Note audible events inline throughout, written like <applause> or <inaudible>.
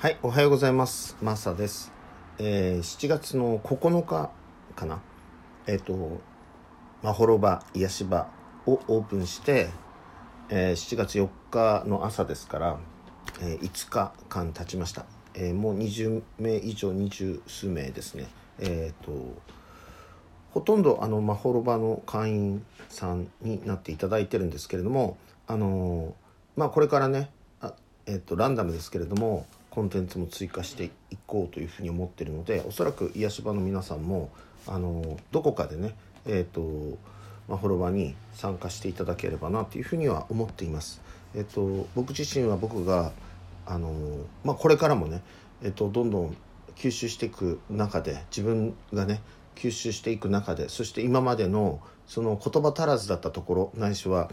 はい、おはようございます。マサです。えー7月の9日かな？えっ、と、まほろば癒し場をオープンして、えー7月4日の朝ですから、えー5日間経ちました。えもう20名以上、二十数名ですね。えっ、と、ほとんどあのまほろばの会員さんになっていただいてるんですけれども、あのまあこれからね、あえっ、とランダムですけれどもコンテンツも追加していこうというふうに思ってるので、おそらく癒し場の皆さんもあのどこかでね、えっ、とまほろばに参加していただければなというふうには思っています。えっ、と僕自身は僕があのまあこれからもね、えっ、とどんどん吸収していく中で自分がね吸収していく中でそして今までのその言葉足らずだったところないしは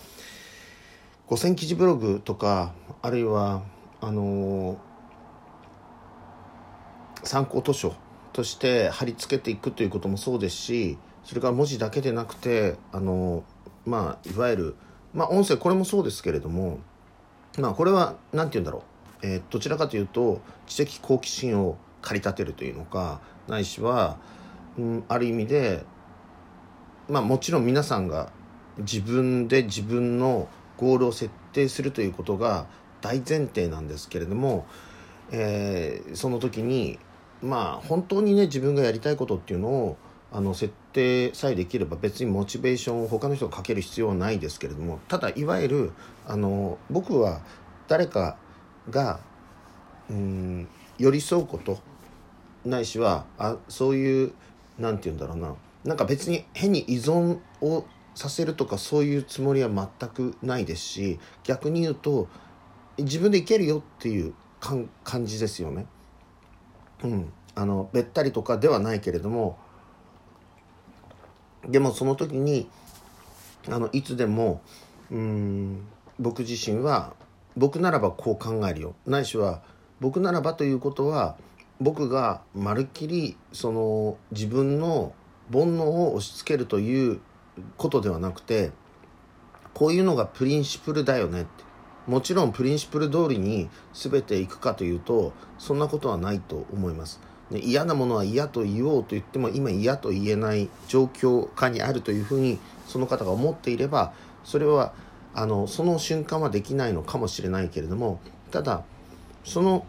5000記事ブログとかあるいはあの参考図書として貼り付けていくということもそうですしそれから文字だけでなくてあのまあいわゆるまあ音声これもそうですけれどもまあこれは何て言うんだろう、えーどちらかというと知的好奇心を駆り立てるというのかないしは、うん、ある意味でまあもちろん皆さんが自分で自分のゴールを設定するということが大前提なんですけれども、えーその時にまあ本当にね自分がやりたいことっていうのをあの設定さえできれば別にモチベーションを他の人がかける必要はないですけれどもただいわゆるあの僕は誰かがうん寄り添うことないしはあそういうなんて言うんだろうななんか別に変に依存をさせるとかそういうつもりは全くないですし逆に言うと自分でいけるよっていう感じですよね。うん、あのべったりとかではないけれどもでもその時にあのいつでもうん僕自身は僕ならばこう考えるよ。ないしは僕ならばということは僕がまるっきりその自分の煩悩を押し付けるということではなくてこういうのがプリンシプルだよねって。もちろんプリンシプル通りに全ていくかというとそんなことはないと思います。ね、嫌なものは嫌と言おうと言っても今嫌と言えない状況下にあるというふうにその方が思っていればそれはあのその瞬間はできないのかもしれないけれどもただその、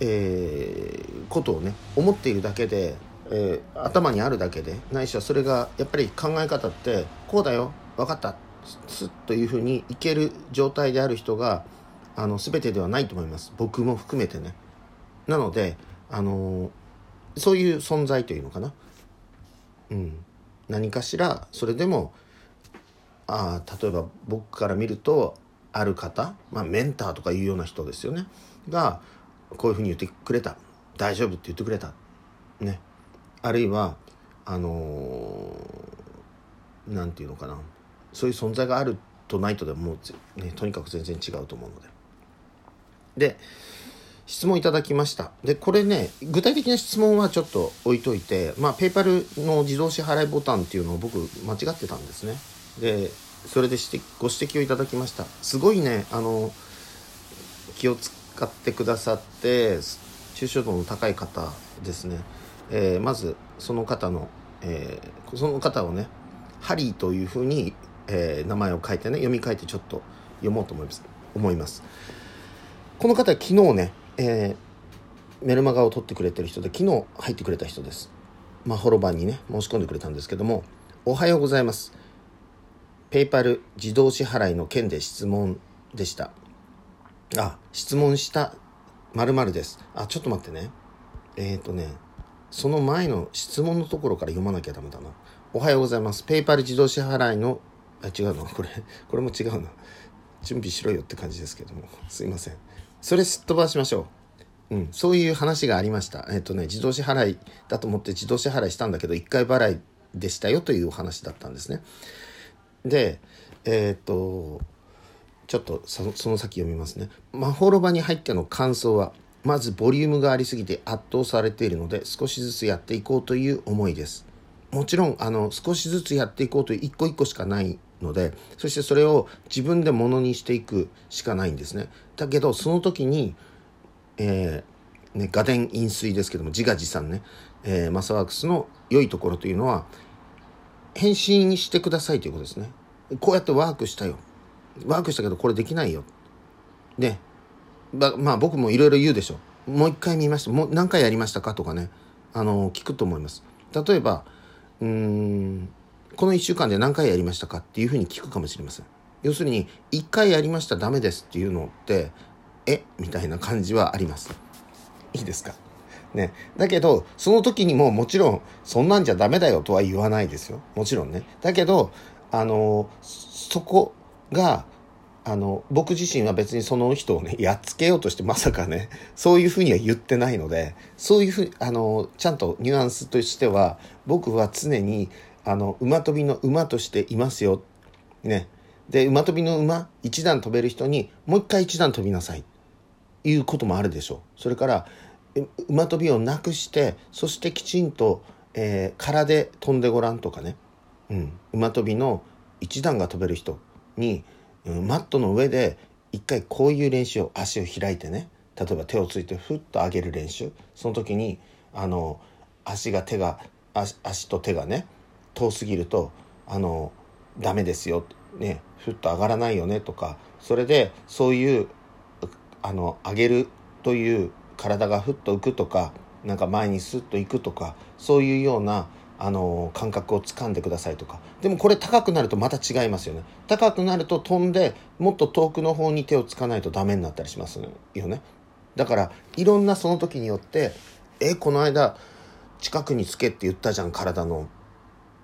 えーことをね思っているだけで、えー頭にあるだけでないしはそれがやっぱり考え方ってこうだよ分かったスッというふうにいける状態である人があの全てではないと思います僕も含めてねなのであのそういう存在というのかなうん何かしらそれでもあ例えば僕から見るとある方、まあ、メンターとかいうような人ですよねがこういうふうに言ってくれた大丈夫って言ってくれたねあるいはあのーていうのかなそういう存在があるとないとでもう、ね、とにかく全然違うと思うので。で質問いただきました。でこれね具体的な質問はちょっと置いといてまあペイパルの自動支払いボタンっていうのを僕間違ってたんですね。でそれで指摘ご指摘をいただきました。すごいねあの気を使ってくださって抽象度の高い方ですね、えーまずその方の、えーその方をねハリーというふうに、えー名前を書いてね読み替えてちょっと読もうと思います。思います。この方昨日ね、えーメルマガを取ってくれてる人で昨日入ってくれた人です。まほろばんにね申し込んでくれたんですけどもおはようございます。ペイパル自動支払いの件で質問でした。あ質問した〇〇です。あちょっと待ってね。えっ、ー、とねその前の質問のところから読まなきゃダメだな。おはようございます。ペイパル自動支払いのあ違うの？これ <laughs> これも違うな準備しろよって感じですけどもすいませんそれすっ飛ばしましょううん、そういう話がありました。えっ、とね、自動支払いだと思って自動支払いしたんだけど、1回払いでしたよというお話だったんですね。で、えっ、と、ちょっとそその先読みますね。まほろばに入っての感想は、まずボリュームがありすぎて圧倒されているので、少しずつやっていこうという思いです。もちろん、あの、少しずつやっていこうという一個一個しかないので、そしてそれを自分でものにしていくしかないんですね。だけど、その時に、えーね、画電飲水ですけども自画自賛ね、えー、マサワークスの良いところというのは返信してくださいということですね。こうやってワークしたよ。ワークしたけどこれできないよ。ね。ままあ僕もいろいろ言うでしょ。もう一回見ました。もう何回やりましたかとかね。あの聞くと思います。例えばうーんこの1週間で何回やりましたかっていうふうに聞くかもしれません要するに1回やりましたダメですっていうのってえ？みたいな感じはありますいいですか？ね。だけど、その時にももちろん、そんなんじゃダメだよとは言わないですよ。もちろんね。だけど、あの、そこが、あの、僕自身は別にその人をね、やっつけようとしてまさかね、そういうふうには言ってないので、そういうふうに、あの、ちゃんとニュアンスとしては、僕は常に、あの、馬跳びの馬としていますよ。ね。で、馬跳びの馬、一段飛べる人に、もう一回一段飛びなさい。いうこともあるでしょう。それから、馬跳びをなくしてそしてきちんと、えー、空で飛んでごらんとかね、うん、馬跳びの一段が飛べる人に、マットの上で一回こういう練習を足を開いてね例えば手をついてふっと上げる練習その時にあの足が手が足と手がね遠すぎるとあのダメですよ、ね、ふっと上がらないよねとかそれでそういうあの上げるという体がふっと浮くとかなんか前にスッと行くとかそういうようなあの感覚をつかんでくださいとか。でもこれ高くなるとまた違いますよね。高くなると飛んでもっと遠くの方に手をつかないとダメになったりしますよね。だからいろんなその時によってえこの間近くにつけって言ったじゃん体の。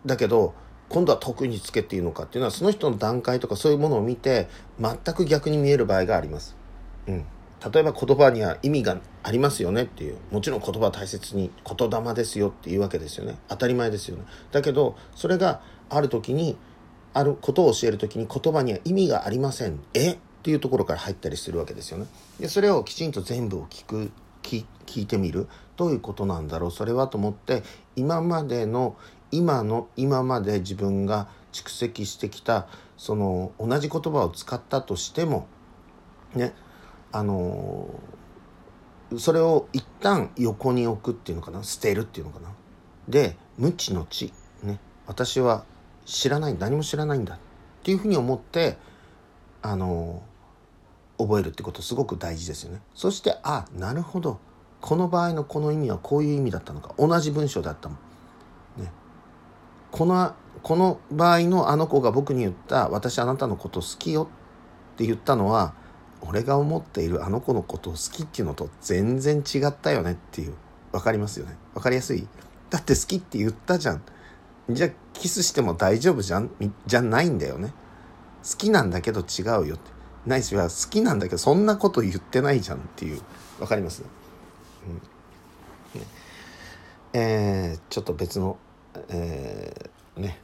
だけど今度は遠くにつけっていうのかっていうのはその人の段階とかそういうものを見て全く逆に見える場合があります。うん。例えば言葉には意味がありますよねっていう。もちろん言葉は大切に言霊ですよっていうわけですよね。当たり前ですよね。だけどそれがある時にあることを教える時に言葉には意味がありません。え？っていうところから入ったりするわけですよね。でそれをきちんと全部を聞く聞いてみる。どういうことなんだろう？それはと思って今までの今の今まで自分が蓄積してきたその同じ言葉を使ったとしてもねあのそれを一旦横に置くっていうのかな捨てるっていうのかな。で無知の知ね私は知らない何も知らないんだっていうふうに思ってあの覚えるってことすごく大事ですよね。そしてあなるほど。この場合のこの意味はこういう意味だったのか。同じ文章だったもん、このこの場合のあの子が僕に言った「私あなたのこと好きよ」って言ったのは俺が思っているあの子のことを好きっていうのと全然違ったよねっていう分かりますよね？分かりやすい？だって好きって言ったじゃん。じゃあキスしても大丈夫じゃん？じゃないんだよね？好きなんだけど違うよって。ナイスは好きなんだけどそんなこと言ってないじゃんっていう。分かります、うん。ね、えー、ちょっと別のえー、ね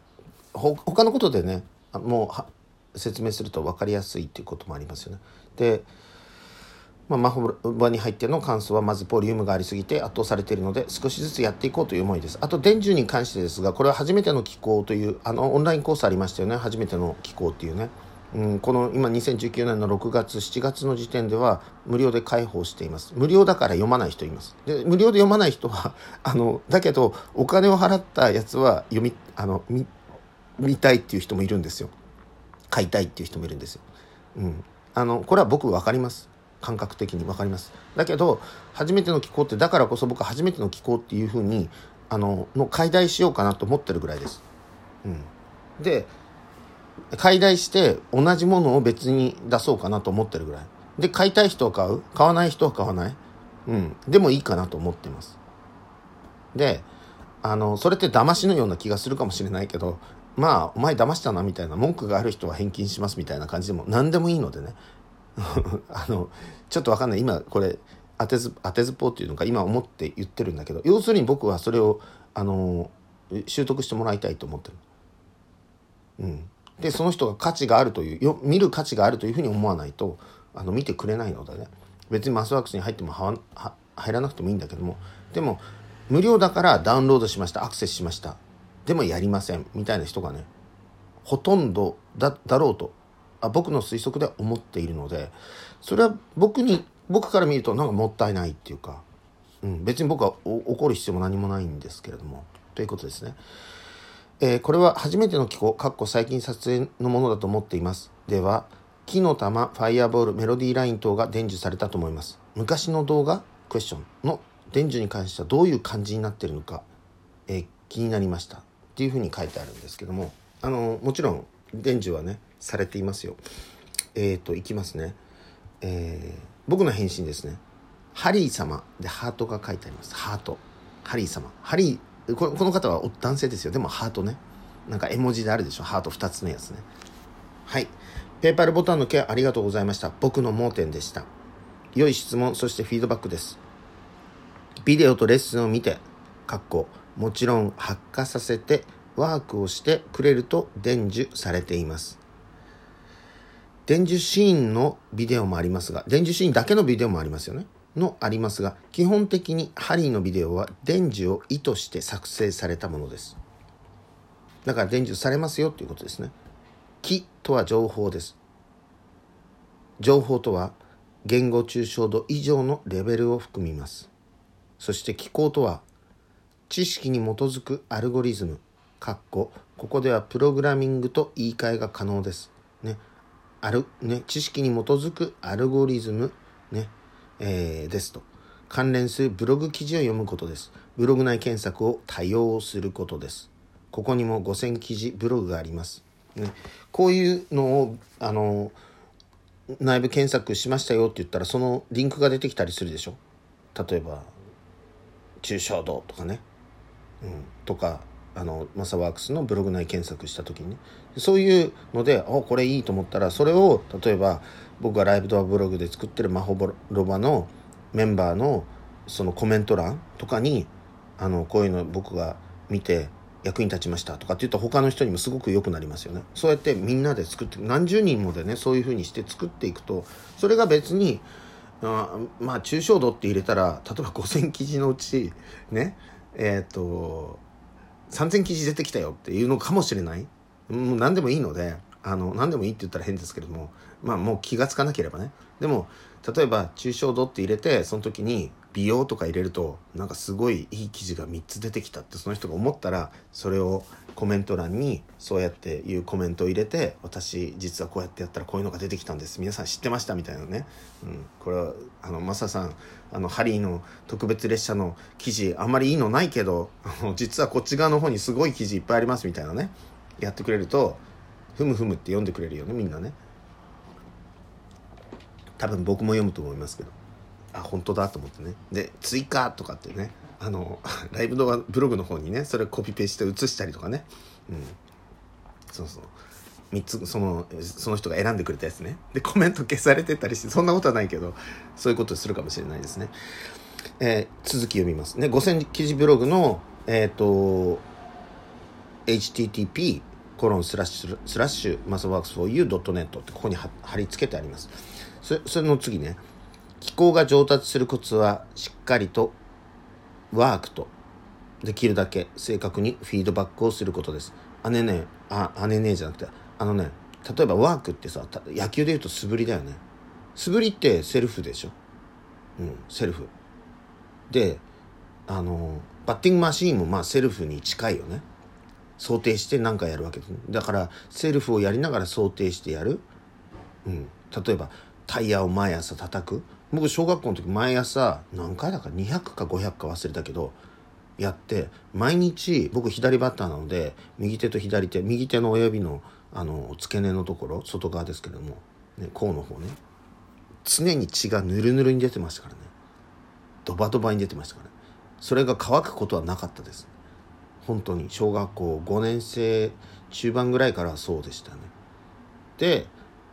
ほ他のことでねもう説明すると分かりやすいっていうこともありますよね。で、まあ、マホバに入っての感想はまずボリュームがありすぎて圧倒されているので少しずつやっていこうという思いです。あと電柱に関してですがこれは初めての機構というあのオンラインコースありましたよね。初めての気候っていうね、うん、この今2019年の6月7月の時点では無料で開放しています。無料だから読まない人います。で無料で読まない人は <laughs> あのだけどお金を払ったやつは読みあの見見たいっていう人もいるんですよ。買いたいっていう人もいるんですよ、うん、あのこれは僕分かります。感覚的に分かります。だけど初めての気候ってだからこそ僕初めての気候っていうふうにあのの解体しようかなと思ってるぐらいです、うん、で解体して同じものを別に出そうかなと思ってるぐらい。で買いたい人は買う？買わない人は買わない？うん。でもいいかなと思ってます。であのそれって騙しのような気がするかもしれないけどまあお前騙したなみたいな文句がある人は返金しますみたいな感じでも何でもいいのでね。<laughs> あのちょっとわかんない。今これ当てず当てずぽうっていうのか今思って言ってるんだけど要するに僕はそれをあの習得してもらいたいと思ってる。うん、でその人が価値があるというよ見る価値があるというふうに思わないとあの見てくれないのでね。別にマスワークスに入ってもは入らなくてもいいんだけども。でも無料だからダウンロードしましたアクセスしました。でもやりませんみたいな人がねほとんどだだろうとあ僕の推測では思っているのでそれは僕に僕から見るとなんかもったいないっていうか、うん、別に僕は怒る必要も何もないんですけれどもということですね。えー、これは初めての機構、かっこ最近撮影のものだと思っています。では、木の玉、ファイアボール、メロディーライン等が伝授されたと思います。昔の動画、クエスチョンの伝授に関してはどういう感じになってるのか、えー、気になりました。っていうふうに書いてあるんですけども、あの、もちろん伝授はね、されていますよ。えっ、ー、と、いきますね。えー、僕の返信ですね。ハリー様でハートが書いてあります。ハート。ハリー様。ハリー、この方は男性ですよ。でもハートね。なんか絵文字であるでしょ。ハート2つのやつね。はい。ペーパルボタンの件ありがとうございました。僕の盲点でした。良い質問、そしてフィードバックです。ビデオとレッスンを見て、かっこ、もちろん発火させてワークをしてくれると伝授されています。伝授シーンのビデオもありますが、伝授シーンだけのビデオもありますよね。のありますが、基本的にハリーのビデオは伝授を意図して作成されたものです。だから伝授されますよということですね。気とは情報です。情報とは言語抽象度以上のレベルを含みます。そして機構とは知識に基づくアルゴリズム、かっこここではプログラミングと言い換えが可能です。ね。ある、ね、知識に基づくアルゴリズム、ね、えー、ですと。関連するブログ記事を読むことです。ブログ内検索を多用することです。ここにも5000記事ブログがあります。ね、こういうのを、あの、内部検索しましたよって言ったら、そのリンクが出てきたりするでしょ。例えば、抽象度とかね。うん、とか、あのマサワークスのブログ内検索した時にねそういうのでおこれいいと思ったらそれを例えば僕がライブドアブログで作ってるマホロバのメンバーのそのコメント欄とかにあのこういうの僕が見て役に立ちましたとかって言うと他の人にもすごく良くなりますよねそうやってみんなで作って何十人もでねそういうふうにして作っていくとそれが別にあまあ抽象度って入れたら例えば5,000記事のうちねえっ、と3000記事出てきたよっていうのかもしれない。もう何でもいいので、あの、何でもいいって言ったら変ですけれども、まあもう気がつかなければね。でも、例えば、抽象度って入れて、その時に美容とか入れると、なんかすごいいい記事が3つ出てきたってその人が思ったら、それをコメント欄にそうやっていうコメントを入れて、私実はこうやってやったらこういうのが出てきたんです。皆さん知ってましたみたいなね。うん。これは、あの、マサさん、あの、ハリーの特別列車の記事、あんまりいいのないけど、実はこっち側の方にすごい記事いっぱいありますみたいなね。やってくれると、ふむふむって読んでくれるよね、みんなね。多分僕も読むと思いますけど。あ本当だと思ってね。で追加とかってねあの <laughs> ライブ動画ブログの方にねそれコピペして写したりとかね。うん。そうそう。3つそのその人が選んでくれたやつね。でコメント消されてたりしてそんなことはないけどそういうことするかもしれないですね、えー、続き読みます。ね5000記事ブログのえっ、ー、と http コロンスラッシュスラッシュマサワークス 4u.net ってここに貼り付けてあります。それそれの次ね気功が上達するコツはしっかりとワークとできるだけ正確にフィードバックをすることです。姉ねあ姉ねじゃなくてあのね例えばワークってさ野球で言うと素振りだよね。素振りってセルフでしょ。うんセルフ。であのバッティングマシーンもまあセルフに近いよね。想定して何かやるわけですだからセルフをやりながら想定してやる、うん、例えばタイヤを毎朝叩く。僕小学校の時毎朝何回だか200か500か忘れたけどやって毎日僕左バッターなので右手と左手右手の親指のあの付け根のところ外側ですけども、ね、甲の方ね。常に血がぬるぬるに出てましたからね。ドバドバに出てましたからね。それが乾くことはなかったです。本当に小学校5年生中盤ぐらいからそうでしたね。で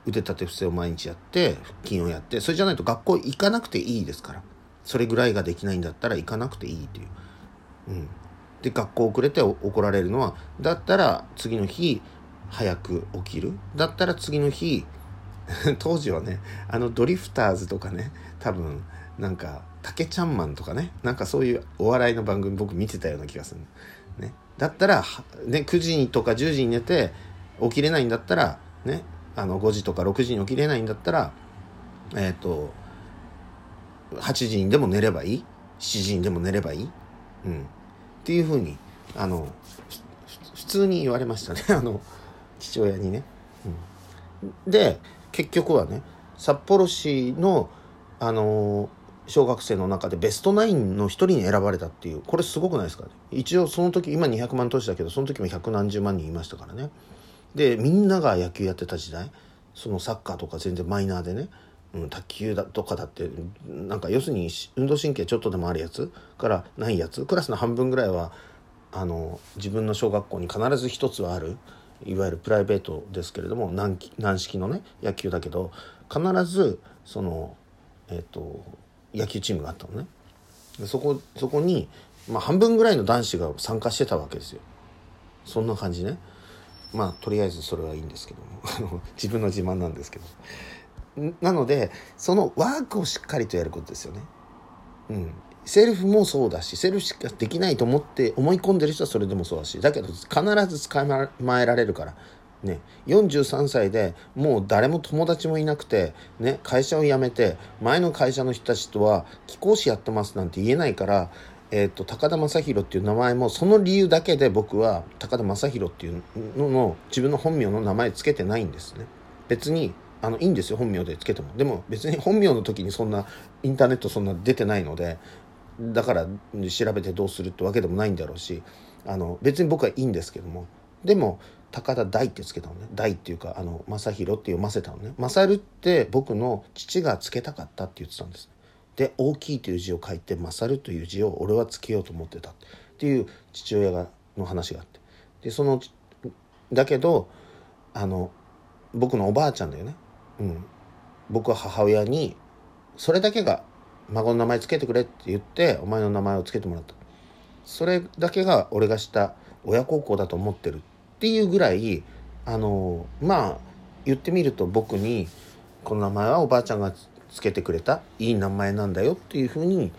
腕立て伏せを毎日やって腹筋をやってそれじゃないと学校行かなくていいですから。それぐらいができないんだったら行かなくていいっていう。うん、で学校遅れて怒られるのはだったら次の日早く起きる。だったら次の日 <laughs> 当時はねあのドリフターズとかね多分なんかたけちゃんマンとかねなんかそういうお笑いの番組僕見てたような気がする、ね、だったら、ね、9時とか10時に寝て起きれないんだったらねあの5時とか6時に起きれないんだったらえっ、ー、と8時にでも寝ればいい？7時にでも寝ればいい、うん、っていうふうにあの普通に言われましたね。<laughs> あの父親にね。うん、で結局はね札幌市のあの小学生の中でベストナインの一人に選ばれたっていうこれすごくないですかね？一応その時今200万都市だけどその時も百何十万人いましたからね。でみんなが野球やってた時代そのサッカーとか全然マイナーでね、うん、卓球だとかだってなんか要するに運動神経ちょっとでもあるやつからないやつクラスの半分ぐらいはあの自分の小学校に必ず一つはあるいわゆるプライベートですけれども軟式のね野球だけど必ずそのえっ、と野球チームがあったのね。でそこそこに、まあ、半分ぐらいの男子が参加してたわけですよ。そんな感じね。まあとりあえずそれはいいんですけども。<laughs> 自分の自慢なんですけど。なのでそのワークをしっかりとやることですよね。うん。セルフもそうだしセルフしかできないと思って思い込んでる人はそれでもそうだしだけど必ず捕まえられるから。ね、43歳でもう誰も友達もいなくて、ね、会社を辞めて前の会社の人たちとは貴公子やってますなんて言えないから、えーと、高田正宏っていう名前もその理由だけで僕は高田正宏っていうのの自分の本名の名前つけてないんですね。別にあのいいんですよ本名でつけてもでも別に本名の時にそんなインターネットそんな出てないのでだから調べてどうするってわけでもないんだろうしあの別に僕はいいんですけどもでも高田大ってつけたのね。大っていうかあの正弘って読ませたのね。勝って僕の父がつけたかったって言ってたんです。で大きいという字を書いて勝るという字を俺はつけようと思ってた。っていう父親がの話があって。でそのだけどあの僕のおばあちゃんだよね。うん。僕は母親にそれだけが孫の名前つけてくれって言ってお前の名前をつけてもらった。それだけが俺がした親孝行だと思ってるっていうぐらいあのまあ言ってみると僕にこの名前はおばあちゃんがつけてくれたいい名前なんだよっていうふうに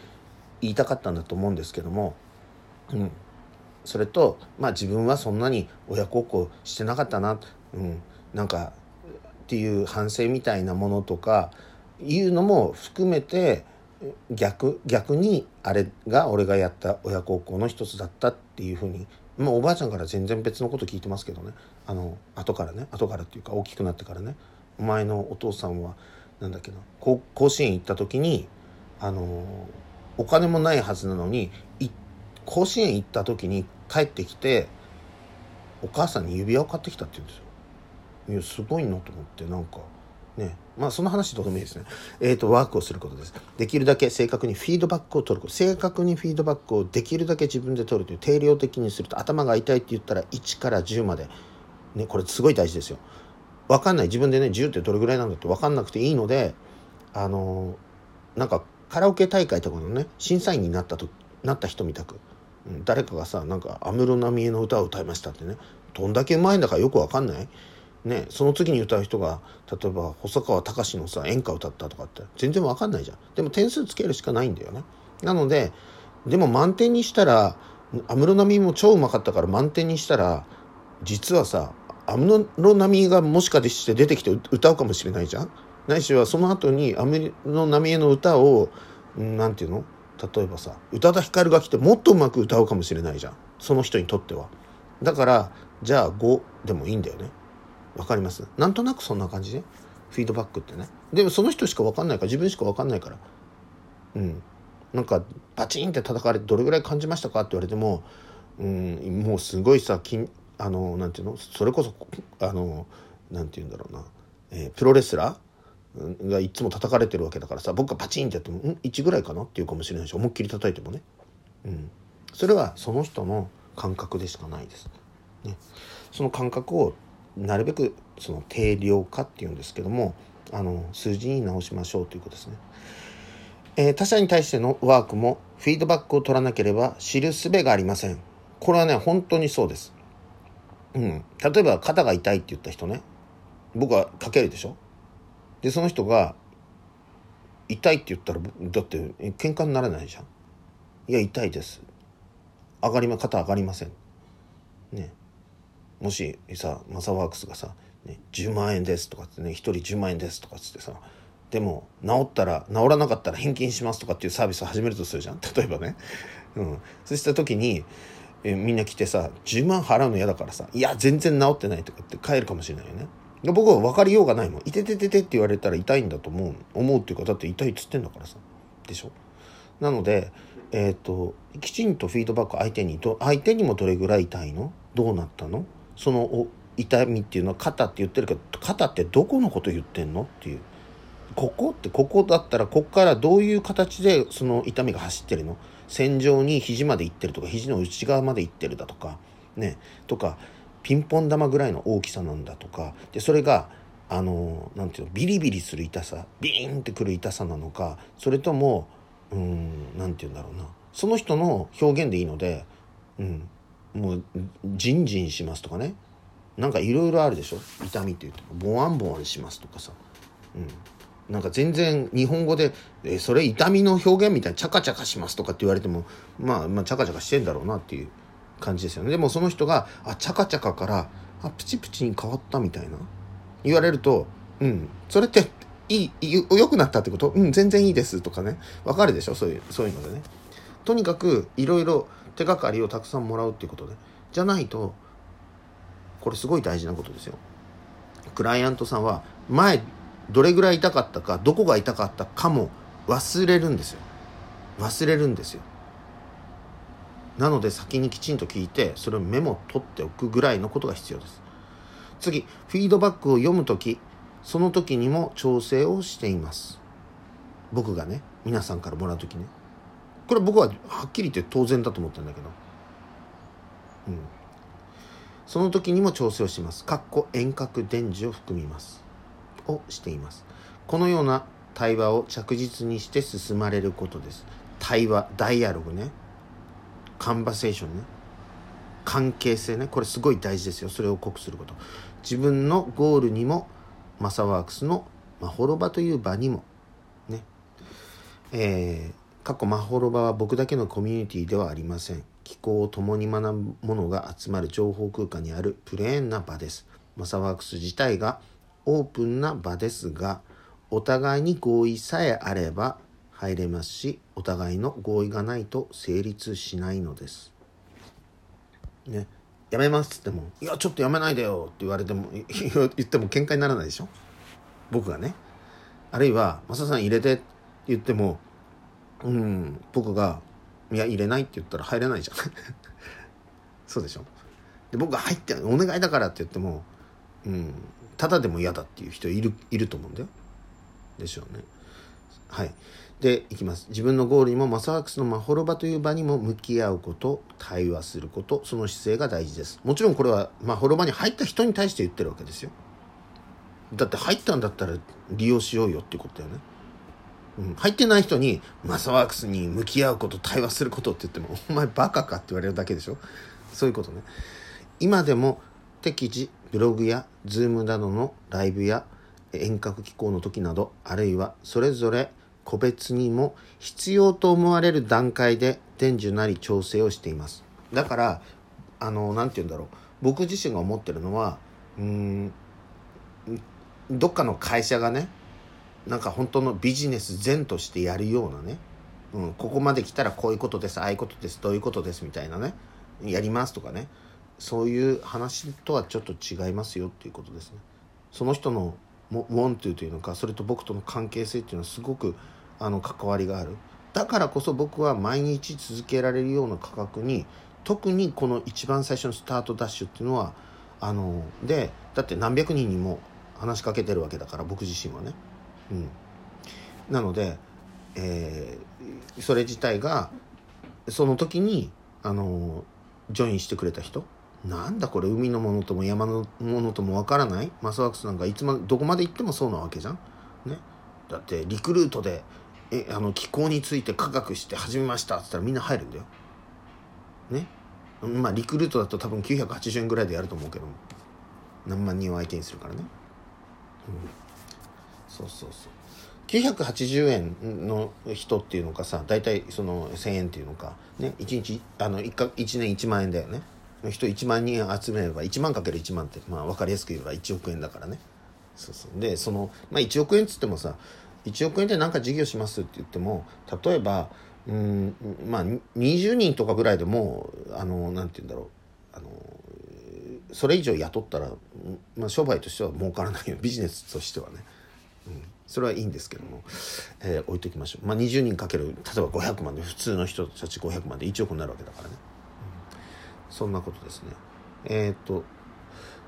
言いたかったんだと思うんですけども、うん、それとまあ自分はそんなに親孝行してなかったな、うん、なんかっていう反省みたいなものとかいうのも含めて逆逆にあれが俺がやった親孝行の一つだったっていうふうにまあ、おばあちゃんから全然別のこと聞いてますけどね。あの後からね。後からっていうか大きくなってからね。お前のお父さんはなんだっけな。甲子園行った時にあのお金もないはずなのに甲子園行った時に帰ってきてお母さんに指輪を買ってきたって言うんですよ。いやすごいなと思ってなんか。ねまあその話どうでもいいですね。えっ、ー、とワークをすることです。できるだけ正確にフィードバックを取ること。正確にフィードバックをできるだけ自分で取るという定量的にすると頭が痛いって言ったら1から10まで。ね、これすごい大事ですよ。わかんない。自分でね、10ってどれぐらいなんだってわかんなくていいので、あのー、なんかカラオケ大会とかのね、審査員になったと、なった人みたく。誰かがさ、なんか安室奈美恵の歌を歌いましたってね。どんだけうまいんだかよくわかんないね、その次に歌う人が例えば細川隆のさ演歌歌ったとかって全然わかんないじゃん。でも点数つけるしかないんだよね。なのででも満点にしたら安室奈美も超うまかったから満点にしたら実はさ安室奈美がもしかして出てきて歌うかもしれないじゃん。ないしはその後に安室奈美恵の歌を何て言うの？例えばさ宇多田ヒカルが来てもっとうまく歌うかもしれないじゃん。その人にとっては。だからじゃあ5でもいいんだよね。わかります？なんとなくそんな感じ？でフィードバックってね。でもその人しか分かんないから自分しか分かんないから。うん。なんかバチンって叩かれてどれぐらい感じましたかって言われてもうんもうすごいさきあのなんていうの？それこそあのなんて言うんだろうな、えー、プロレスラー？がいつも叩かれてるわけだからさ僕がパチンってやっても「ん1ぐらいかな?」っていうかもしれないし思いっきり叩いてもね、うん、それはその人の感覚でしかないです。ね、その感覚をなるべくその定量化っていうんですけどもあの数字に直しましょうということですね。えー、他者に対してのワークもフィードバックを取らなければ知る術がありません。これはね、本当にそうです。うん。例えば肩が痛いって言った人ね、僕はかけるでしょで、その人が、痛いって言ったら、だって喧嘩にならないじゃん。いや、痛いです。上がりま、肩上がりません。ね。もしさマサワークスがさ、ね「10万円です」とかってね「1人10万円です」とかっつってさでも治ったら治らなかったら返金しますとかっていうサービスを始めるとするじゃん。<laughs> 例えばね、うん、そうした時にえみんな来てさ10万払うの嫌だからさいや全然治ってないとかって帰るかもしれないよね。僕は分かりようがないもん「いてててて」って言われたら痛いんだと思う思うっていうかだって痛いっつってんだからさ。でしょ。なのでえっ、ー、ときちんとフィードバック相手にと相手にもどれぐらい痛いの？どうなったの？その痛みっていうのは肩って言ってるけど肩ってどこのこと言ってんのっていう。ここってここだったらここからどういう形でその痛みが走ってるの？線状に肘まで行ってるとか肘の内側まで行ってるだとかね。とかピンポン玉ぐらいの大きさなんだとか。でそれがあのなんていうのビリビリする痛さビーンってくる痛さなのかそれともうんなんて言うんだろうな。その人の表現でいいので、うん、もうジンジンしますとかねなんかいろいろあるでしょ？痛みって言ってボワンボワンしますとかさ、うん、なんか全然日本語で、えそれ痛みの表現みたいにチャカチャカしますとかって言われても、まあ、まあ、チャカチャカしてんだろうなっていう感じですよね。でもその人が、あ、チャカチャカから、あ、プチプチに変わったみたいな。言われると、うん、それっていい、良くなったってこと？うん、全然いいですとかね。わかるでしょ？そういう、そういうのでね。とにかく、いろいろ手がかりをたくさんもらうっていうことで。じゃないと、これすごい大事なことですよ。クライアントさんは、前どれぐらい痛かったかどこが痛かったかも忘れるんですよ忘れるんですよなので先にきちんと聞いてそれをメモ取っておくぐらいのことが必要です次フィードバックを読む時その時にも調整をしています僕がね皆さんからもらう時ねこれ僕ははっきり言って当然だと思ってるんだけど。うん。その時にも調整をします。かっこ遠隔伝授を含みます。をしています。このような対話を着実にして進まれることです。対話ダイアログね。カンバセーションね。関係性ね。これすごい大事ですよ。それを濃くすること。自分のゴールにもマサワークスのまほろばという場にもね。えー、過去まほろばは僕だけのコミュニティではありません気候を共に学ぶ者が集まる情報空間にあるプレーンな場ですマサワークス自体がオープンな場ですがお互いに合意さえあれば入れますしお互いの合意がないと成立しないのです。ねやめますっつっても「いやちょっとやめないでよ」って言われても <laughs> 言っても喧嘩にならないでしょ？僕がね。あるいは「マサさん入れて」って言ってもうん。僕が「いや入れない」って言ったら入れないじゃん。<laughs> そうでしょ。で僕が入って「お願いだから」って言ってもうん。ただでも嫌だっていう人いるいると思うんだよ。でしょうね。はい。でいきます。自分のゴールにもマサワークスのまほろばという場にも向き合うこと対話することその姿勢が大事です。もちろんこれはまほろばに入った人に対して言ってるわけですよ。だって入ったんだったら利用しようよってことだよね。うん、入ってない人にマサワークスに向き合うこと対話することって言ってもお前バカかって言われるだけでしょ？そういうことね。今でも適時ブログや Zoom などのライブや遠隔機構の時などあるいはそれぞれ個別にも必要と思われる段階で伝授なり調整をしています。だからあの何て言うんだろう。僕自身が思ってるのはうんどっかの会社がねなんか本当のビジネス全としてやるようなね、うん、ここまで来たらこういうことですああいうことですどういうことですみたいなねやりますとかねそういう話とはちょっと違いますよっていうことですね。その人のウォンというというのかそれと僕との関係性っていうのはすごくあの関わりがあるだからこそ僕は毎日続けられるような価格に特にこの一番最初のスタートダッシュっていうのはあのでだって何百人にも話しかけてるわけだから僕自身はね。うん、なので、えー、それ自体がその時にあのジョインしてくれた人なんだこれ海のものとも山のものともわからないマスワークスなんかいつまどこまで行ってもそうなわけじゃん。ね、だってリクルートでえあの気候について科学して始めましたっつったらみんな入るんだよ。ね。まあリクルートだと多分980円ぐらいでやると思うけど何万人を相手にするからね。うん、そうそうそう。980円の人っていうのかさ大体その1000円っていうのかね1日あの 1, 1年1万円だよね。人1万人集めれば1万かける1万ってまあ分かりやすく言えば1億円だからね。そうそう。でその、まあ、1億円っつってもさ1億円で何か事業しますって言っても例えばうんまあ20人とかぐらいでもあのなんて言うんだろう。あのそれ以上雇ったら、まあ、商売としては儲からないよ。ビジネスとしてはね、うん、それはいいんですけども、えー、置いときましょう、まあ、20人かける例えば500万で普通の人たち500万で1億になるわけだからね、うん、そんなことですね。えー、っと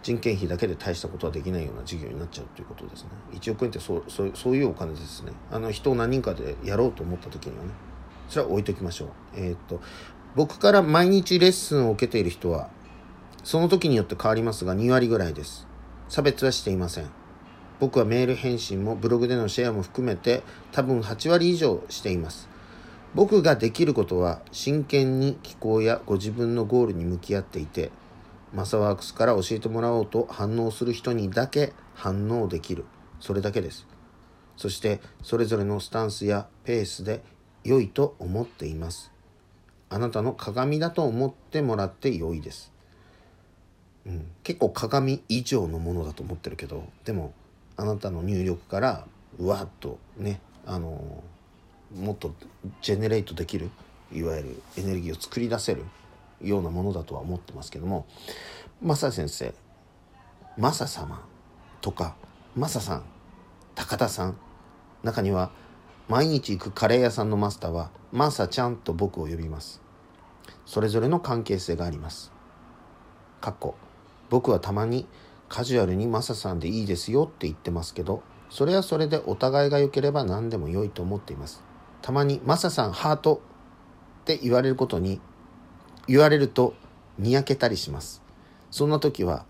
人件費だけで大したことはできないような事業になっちゃうということですね。1億円ってそうそうそういうお金ですね。あの人を何人かでやろうと思った時にはね。それは置いときましょう。えー、っと僕から毎日レッスンを受けている人はその時によって変わりますが2割ぐらいです。差別はしていません。僕はメール返信もブログでのシェアも含めて多分8割以上しています僕ができることは真剣に気候やご自分のゴールに向き合っていてマサワークスから教えてもらおうと反応する人にだけ反応できる。それだけです。そしてそれぞれのスタンスやペースで良いと思っています。あなたの鏡だと思ってもらって良いです。うん、結構鏡以上のものだと思ってるけどでもあなたの入力からうわっとねあのもっとジェネレートできるいわゆるエネルギーを作り出せるようなものだとは思ってますけどもマサ先生マサ様とかマサさん高田さん中には毎日行くカレー屋さんのマスターはマサちゃんと僕を呼びます。それぞれの関係性があります。かっこ僕はたまにカジュアルにマサさんでいいですよって言ってますけどそれはそれでお互いが良ければ何でも良いと思っていますたまにマサさんハートって言われることに言われるとにやけたりします。そんな時は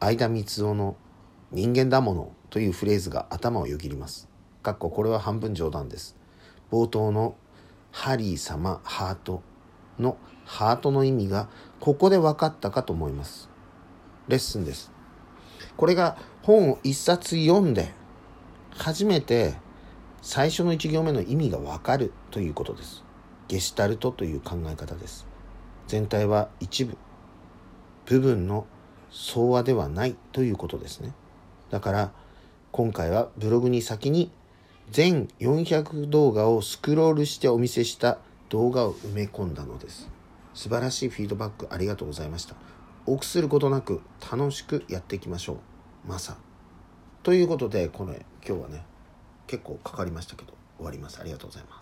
相田光雄の人間だものというフレーズが頭をよぎります。かっここれは半分冗談です。冒頭のハリー様ハートのハートの意味がここで分かったかと思います。レッスンです。これが本を一冊読んで初めて最初の一行目の意味が分かるということです。ゲシュタルトという考え方です全体は一部部分の総和ではないということですねだから今回はブログに先に全400動画をスクロールしてお見せした動画を埋め込んだのです素晴らしいフィードバックありがとうございました臆することなく楽しくやっていきましょう。マサ。ということでこれ今日はね結構かかりましたけど終わります。ありがとうございます。